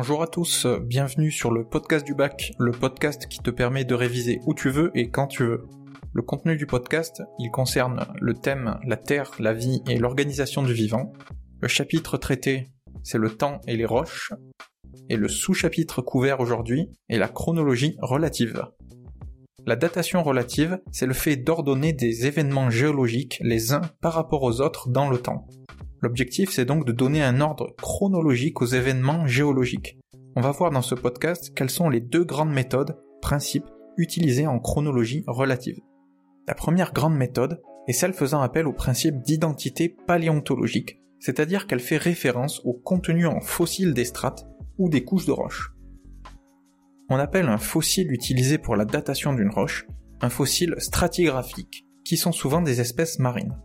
Bonjour à tous, bienvenue sur le podcast du bac, le podcast qui te permet de réviser où tu veux et quand tu veux. Le contenu du podcast, il concerne le thème la Terre, la vie et l'organisation du vivant. Le chapitre traité, c'est le temps et les roches. Et le sous-chapitre couvert aujourd'hui est la chronologie relative. La datation relative, c'est le fait d'ordonner des événements géologiques les uns par rapport aux autres dans le temps. L'objectif, c'est donc de donner un ordre chronologique aux événements géologiques. On va voir dans ce podcast quelles sont les deux grandes méthodes, principes, utilisées en chronologie relative. La première grande méthode est celle faisant appel au principe d'identité paléontologique, c'est-à-dire qu'elle fait référence au contenu en fossiles des strates ou des couches de roches. On appelle un fossile utilisé pour la datation d'une roche un fossile stratigraphique, qui sont souvent des espèces marines.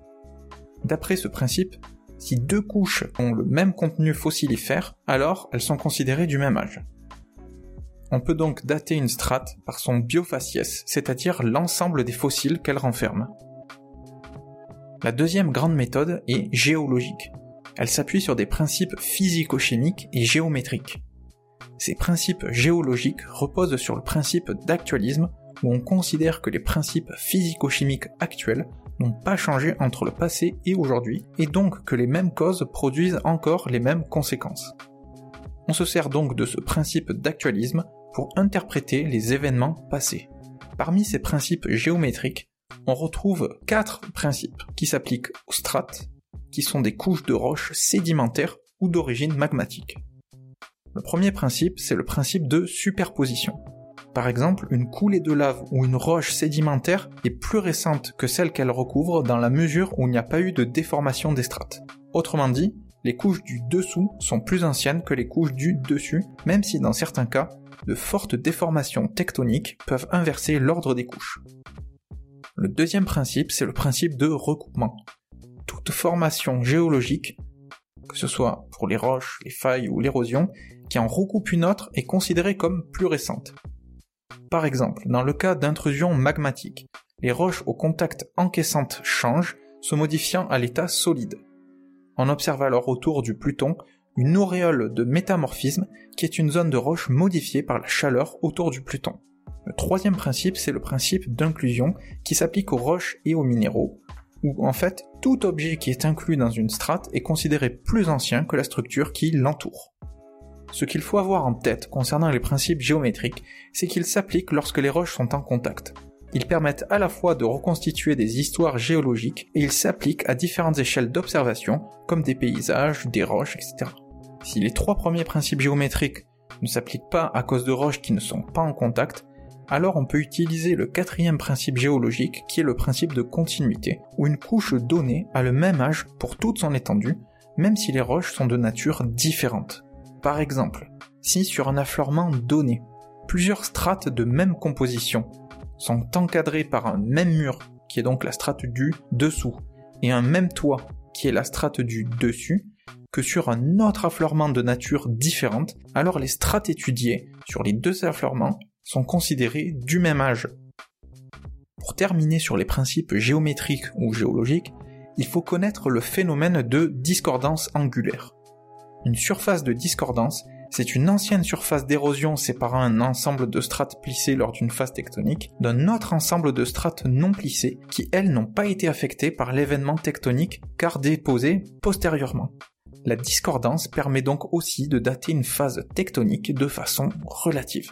D'après ce principe, si deux couches ont le même contenu fossilifère, alors elles sont considérées du même âge. On peut donc dater une strate par son biofaciès, c'est-à-dire l'ensemble des fossiles qu'elle renferme. La deuxième grande méthode est géologique. Elle s'appuie sur des principes physico-chimiques et géométriques. Ces principes géologiques reposent sur le principe d'actualisme où on considère que les principes physico-chimiques actuels pas changé entre le passé et aujourd'hui, et donc que les mêmes causes produisent encore les mêmes conséquences. On se sert donc de ce principe d'actualisme pour interpréter les événements passés. Parmi ces principes géométriques, on retrouve quatre principes qui s'appliquent aux strates, qui sont des couches de roches sédimentaires ou d'origine magmatique. Le premier principe, c'est le principe de superposition. Par exemple, une coulée de lave ou une roche sédimentaire est plus récente que celle qu'elle recouvre dans la mesure où il n'y a pas eu de déformation des strates. Autrement dit, les couches du dessous sont plus anciennes que les couches du dessus, même si dans certains cas, de fortes déformations tectoniques peuvent inverser l'ordre des couches. Le deuxième principe, c'est le principe de recoupement. Toute formation géologique, que ce soit pour les roches, les failles ou l'érosion, qui en recoupe une autre est considérée comme plus récente. Par exemple, dans le cas d'intrusion magmatique, les roches au contact encaissantes changent, se modifiant à l'état solide. On observe alors autour du Pluton une auréole de métamorphisme qui est une zone de roche modifiée par la chaleur autour du Pluton. Le troisième principe, c'est le principe d'inclusion qui s'applique aux roches et aux minéraux, où en fait tout objet qui est inclus dans une strate est considéré plus ancien que la structure qui l'entoure. Ce qu'il faut avoir en tête concernant les principes géométriques, c'est qu'ils s'appliquent lorsque les roches sont en contact. Ils permettent à la fois de reconstituer des histoires géologiques et ils s'appliquent à différentes échelles d'observation, comme des paysages, des roches, etc. Si les trois premiers principes géométriques ne s'appliquent pas à cause de roches qui ne sont pas en contact, alors on peut utiliser le quatrième principe géologique qui est le principe de continuité, où une couche donnée a le même âge pour toute son étendue, même si les roches sont de nature différente. Par exemple, si sur un affleurement donné, plusieurs strates de même composition sont encadrées par un même mur, qui est donc la strate du dessous, et un même toit, qui est la strate du dessus, que sur un autre affleurement de nature différente, alors les strates étudiées sur les deux affleurements sont considérées du même âge. Pour terminer sur les principes géométriques ou géologiques, il faut connaître le phénomène de discordance angulaire. Une surface de discordance, c'est une ancienne surface d'érosion séparant un ensemble de strates plissées lors d'une phase tectonique d'un autre ensemble de strates non plissées qui, elles, n'ont pas été affectées par l'événement tectonique car déposées postérieurement. La discordance permet donc aussi de dater une phase tectonique de façon relative.